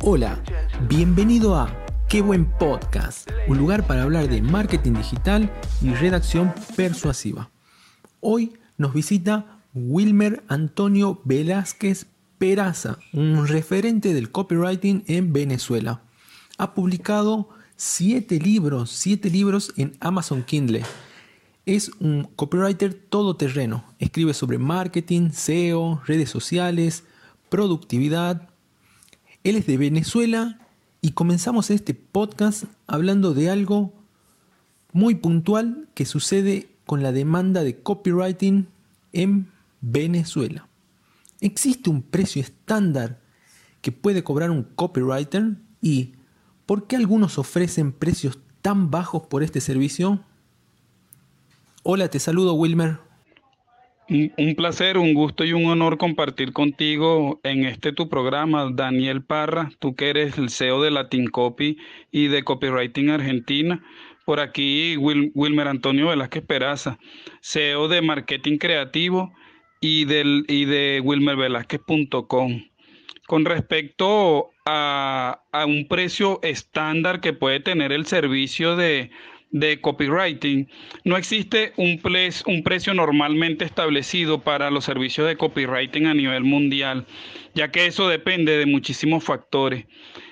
Hola, bienvenido a Qué buen podcast, un lugar para hablar de marketing digital y redacción persuasiva. Hoy nos visita Wilmer Antonio Velázquez Peraza, un referente del copywriting en Venezuela. Ha publicado siete libros, siete libros en Amazon Kindle. Es un copywriter todoterreno. Escribe sobre marketing, SEO, redes sociales, productividad. Él es de Venezuela y comenzamos este podcast hablando de algo muy puntual que sucede con la demanda de copywriting en Venezuela. ¿Existe un precio estándar que puede cobrar un copywriter? ¿Y por qué algunos ofrecen precios tan bajos por este servicio? Hola, te saludo Wilmer. Un placer, un gusto y un honor compartir contigo en este tu programa, Daniel Parra, tú que eres el CEO de Latin Copy y de Copywriting Argentina. Por aquí Wilmer Antonio Velázquez Peraza, CEO de Marketing Creativo y, del, y de wilmervelázquez.com. Con respecto a, a un precio estándar que puede tener el servicio de de copywriting, no existe un, un precio normalmente establecido para los servicios de copywriting a nivel mundial, ya que eso depende de muchísimos factores.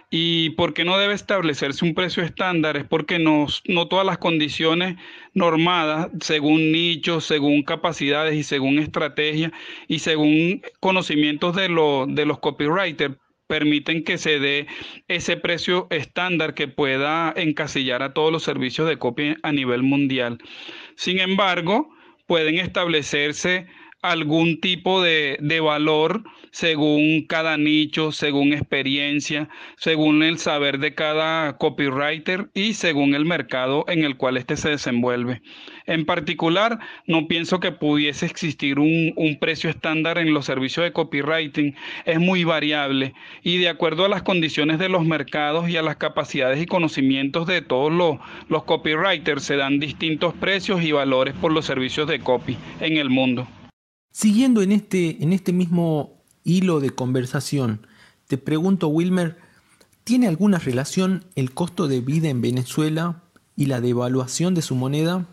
¿Y por qué no debe establecerse un precio estándar? Es porque no, no todas las condiciones normadas, según nichos, según capacidades y según estrategias y según conocimientos de, de los copywriters, permiten que se dé ese precio estándar que pueda encasillar a todos los servicios de copia a nivel mundial. Sin embargo, pueden establecerse algún tipo de, de, valor según cada nicho, según experiencia, según el saber de cada copywriter y según el mercado en el cual éste se desenvuelve. En particular, no pienso que pudiese existir un, precio estándar en los servicios de copywriting. Es muy variable y de acuerdo a las condiciones de los mercados y a las capacidades y conocimientos de todos los, los copywriters se dan distintos precios y valores por los servicios de copy en el mundo. Siguiendo en este, en este mismo hilo de conversación, te pregunto, Wilmer, ¿tiene alguna relación el costo de vida en Venezuela y la devaluación de su moneda?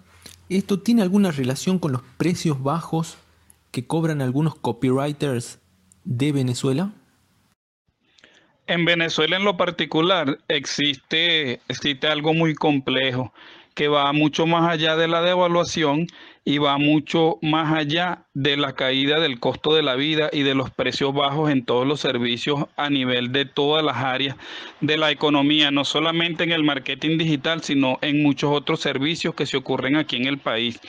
¿Esto tiene alguna relación con los precios bajos que cobran algunos copywriters de Venezuela? En Venezuela en lo particular existe, existe algo muy complejo que va mucho más allá de la devaluación y va mucho más allá de la caída del costo de la vida y de los precios bajos en todos los servicios a nivel de todas las áreas de la economía, no solamente en el marketing digital, sino en muchos otros servicios que se ocurren aquí en el país.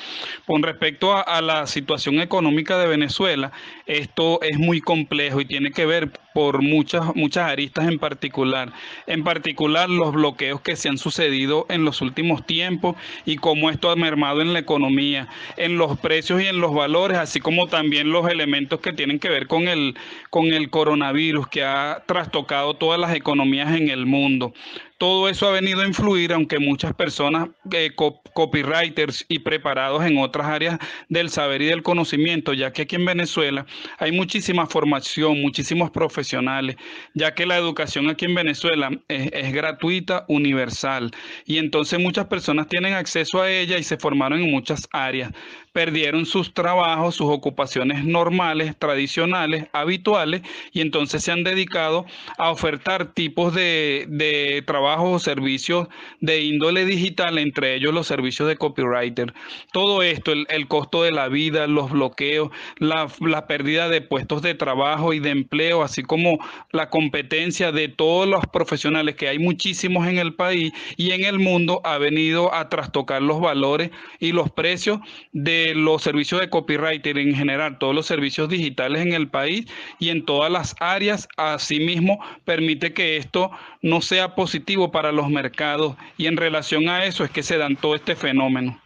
Con respecto a, la situación económica de Venezuela, esto es muy complejo y tiene que ver por muchas, muchas aristas en particular. En particular, los bloqueos que se han sucedido en los últimos tiempos y cómo esto ha mermado en la economía, en los precios y en los valores, así como también los elementos que tienen que ver con el, con el coronavirus que ha trastocado todas las economías en el mundo todo eso ha venido a influir, aunque muchas personas, eh, copywriters y preparados en otras áreas del saber y del conocimiento, ya que aquí en Venezuela hay muchísima formación, muchísimos profesionales, ya que la educación aquí en Venezuela es, gratuita, universal, y entonces muchas personas tienen acceso a ella y se formaron en muchas áreas. Perdieron sus trabajos, sus ocupaciones normales, tradicionales, habituales, y entonces se han dedicado a ofertar tipos de, de trabajos o servicios de índole digital, entre ellos los servicios de copywriter. Todo esto, el, costo de la vida, los bloqueos, la, la pérdida de puestos de trabajo y de empleo, así como la competencia de todos los profesionales, que hay muchísimos en el país y en el mundo, ha venido a trastocar los valores y los precios de los servicios de copywriter en general, todos los servicios digitales en el país y en todas las áreas, asimismo permite que esto no sea positivo para los mercados y en relación a eso es que se dan todo este fenómeno.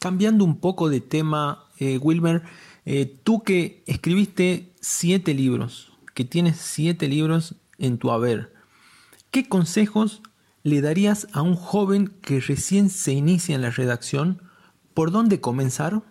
Cambiando un poco de tema, eh, Wilmer, eh, tú que escribiste siete libros, que tienes siete libros en tu haber, ¿qué consejos le darías a un joven que recién se inicia en la redacción? ¿Por dónde comenzar?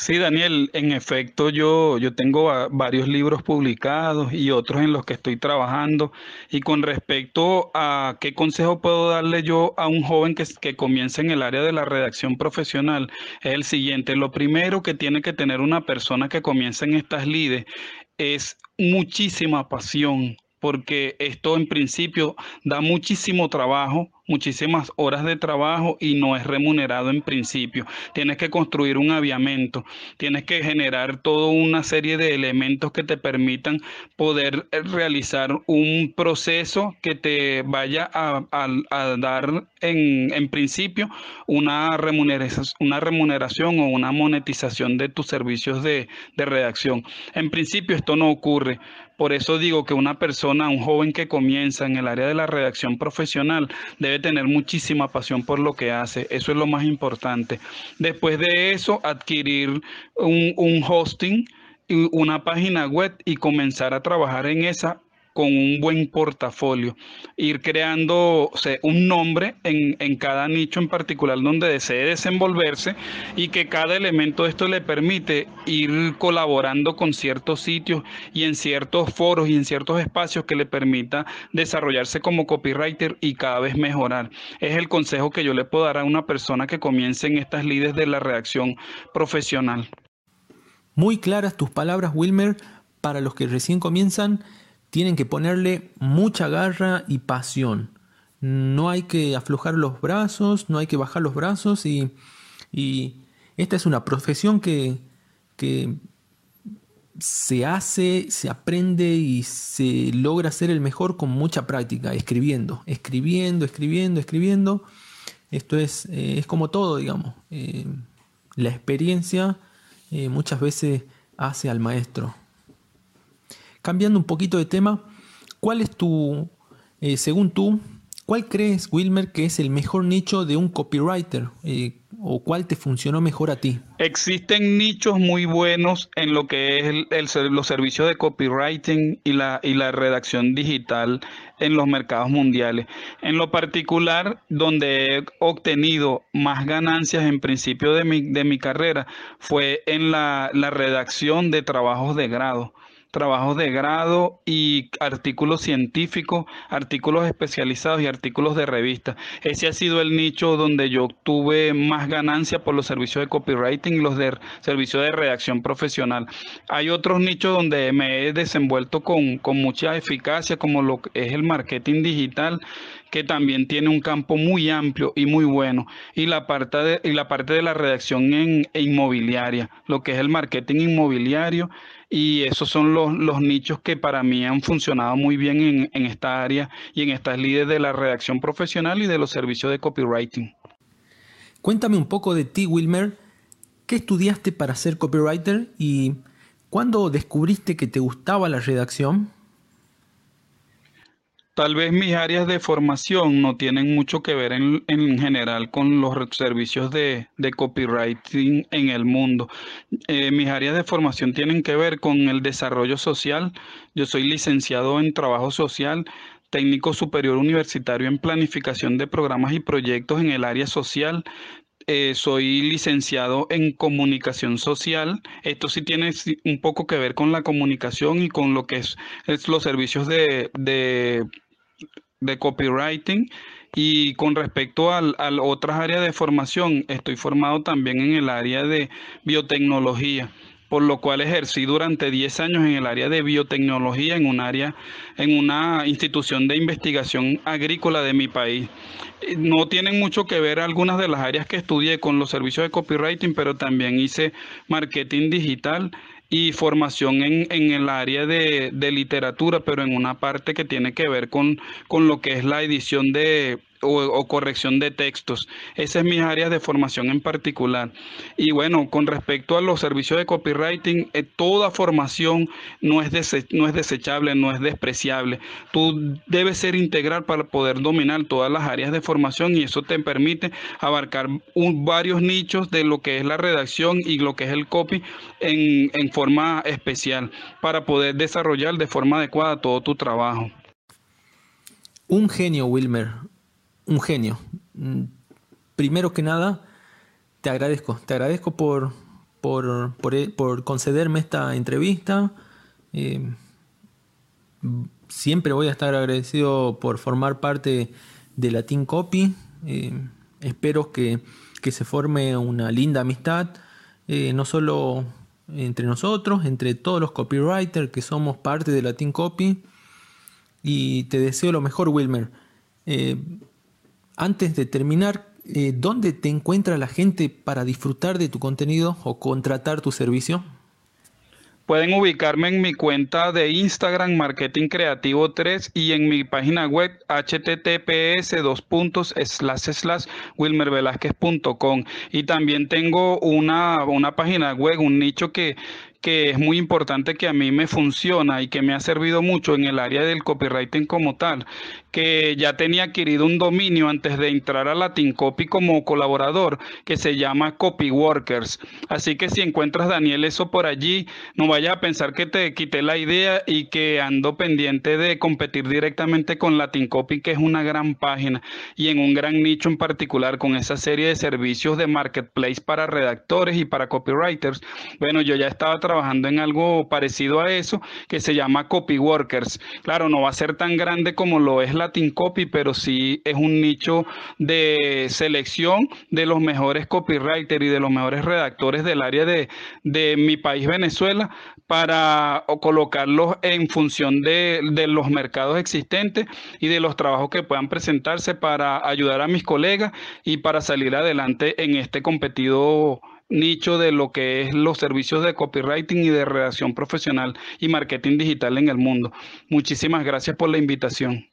Sí, Daniel, en efecto yo, yo tengo varios libros publicados y otros en los que estoy trabajando. Y con respecto a qué consejo puedo darle yo a un joven que, que comienza en el área de la redacción profesional, es el siguiente. Lo primero que tiene que tener una persona que comienza en estas lides es muchísima pasión, porque esto en principio da muchísimo trabajo muchísimas horas de trabajo y no es remunerado en principio. Tienes que construir un aviamento, tienes que generar toda una serie de elementos que te permitan poder eh, realizar un proceso que te vaya a, dar en, en, principio una remuneración, una remuneración o una monetización de tus servicios de, de redacción. En principio esto no ocurre. Por eso digo que una persona, un joven que comienza en el área de la redacción profesional, debe tener muchísima pasión por lo que hace. Eso es lo más importante. Después de eso, adquirir un, un hosting, una página web y comenzar a trabajar en esa con un buen portafolio, ir creando un nombre en, en, cada nicho en particular donde desee desenvolverse y que cada elemento de esto le permite ir colaborando con ciertos sitios y en ciertos foros y en ciertos espacios que le permita desarrollarse como copywriter y cada vez mejorar. Es el consejo que yo le puedo dar a una persona que comience en estas líderes de la redacción profesional. Muy claras tus palabras, Wilmer, para los que recién comienzan tienen que ponerle mucha garra y pasión. No hay que aflojar los brazos, no hay que bajar los brazos y, esta es una profesión que, se hace, se aprende y se logra ser el mejor con mucha práctica, escribiendo, escribiendo, escribiendo, escribiendo. Esto es, eh, es como todo, digamos. Eh, la experiencia eh, muchas veces hace al maestro. Cambiando un poquito de tema, ¿cuál es tu, eh, según tú, cuál crees, Wilmer, que es el mejor nicho de un copywriter? Eh, ¿O cuál te funcionó mejor a ti? Existen nichos muy buenos en lo que es los servicios de copywriting y la, redacción digital en los mercados mundiales. En lo particular, donde he obtenido más ganancias en principio de mi, carrera fue en la redacción de trabajos de grado trabajos de grado y artículos científicos, artículos especializados y artículos de revista. Ese ha sido el nicho donde yo tuve más ganancia por los servicios de copywriting y los de servicios de redacción profesional. Hay otros nichos donde me he desenvuelto con, con mucha eficacia, como lo que es el marketing digital que también tiene un campo muy amplio y muy bueno, y la parte de, y la, parte de la redacción en, inmobiliaria, lo que es el marketing inmobiliario y esos son los, los nichos que para mí han funcionado muy bien en, en esta área y en estas líderes de la redacción profesional y de los servicios de copywriting. Cuéntame un poco de ti, Wilmer. ¿Qué estudiaste para ser copywriter y cuándo descubriste que te gustaba la redacción? Tal vez mis áreas de formación no tienen mucho que ver en, general con los servicios de, copywriting en el mundo. Eh, mis áreas de formación tienen que ver con el desarrollo social. Yo soy licenciado en trabajo social, técnico superior universitario en planificación de programas y proyectos en el área social. Eh, soy licenciado en comunicación social. Esto sí tiene un poco que ver con la comunicación y con lo que es, los servicios de de copywriting y con respecto a, otras áreas de formación, estoy formado también en el área de biotecnología por lo cual ejercí durante 10 años en el área de biotecnología en un área en una institución de investigación agrícola de mi país. No tienen mucho que ver algunas de las áreas que estudié con los servicios de copywriting, pero también hice marketing digital y formación en, en el área de, de, literatura, pero en una parte que tiene que ver con, con lo que es la edición de, o, corrección de textos. Esa es mi área de formación en particular. Y bueno, con respecto a los servicios de copywriting, eh, toda formación no es, no es desechable, no es despreciable. Tú debes ser integral para poder dominar todas las áreas de formación y eso te permite abarcar varios nichos de lo que es la redacción y lo que es el copy en, en forma especial para poder desarrollar de forma adecuada todo tu trabajo. Un genio, Wilmer un genio. Mm, primero que nada, te agradezco, te agradezco por, por, por, concederme esta entrevista. Eh, siempre voy a estar agradecido por formar parte de la Team Copy. Eh, espero que, se forme una linda amistad, eh, no solo entre nosotros, entre todos los copywriters que somos parte de la Team Copy. Y te deseo lo mejor, Wilmer. Antes de terminar, eh, ¿dónde te encuentra la gente para disfrutar de tu contenido o contratar tu servicio? Pueden ubicarme en mi cuenta de Instagram Marketing Creativo 3 y en mi página web https wilmervelázquez.com y también tengo una, una página web, un nicho que que es muy importante que a mí me funciona y que me ha servido mucho en el área del copywriting como tal, que ya tenía adquirido un dominio antes de entrar a Latin Copy como colaborador, que se llama Copyworkers. Así que si encuentras, Daniel, eso por allí, no vayas a pensar que te quité la idea y que ando pendiente de competir directamente con Latin Copy, que es una gran página y en un gran nicho en particular con esa serie de servicios de marketplace para redactores y para copywriters. Bueno, yo ya estaba trabajando en algo parecido a eso que se llama Copyworkers. Claro, no va a ser tan grande como lo es Latin Copy, pero sí es un nicho de selección de los mejores copywriters y de los mejores redactores del área de, de mi país, Venezuela, para colocarlos en función de, de los mercados existentes y de los trabajos que puedan presentarse para ayudar a mis colegas y para salir adelante en este competido nicho de lo que es los servicios de copywriting y de redacción profesional y marketing digital en el mundo. Muchísimas gracias por la invitación.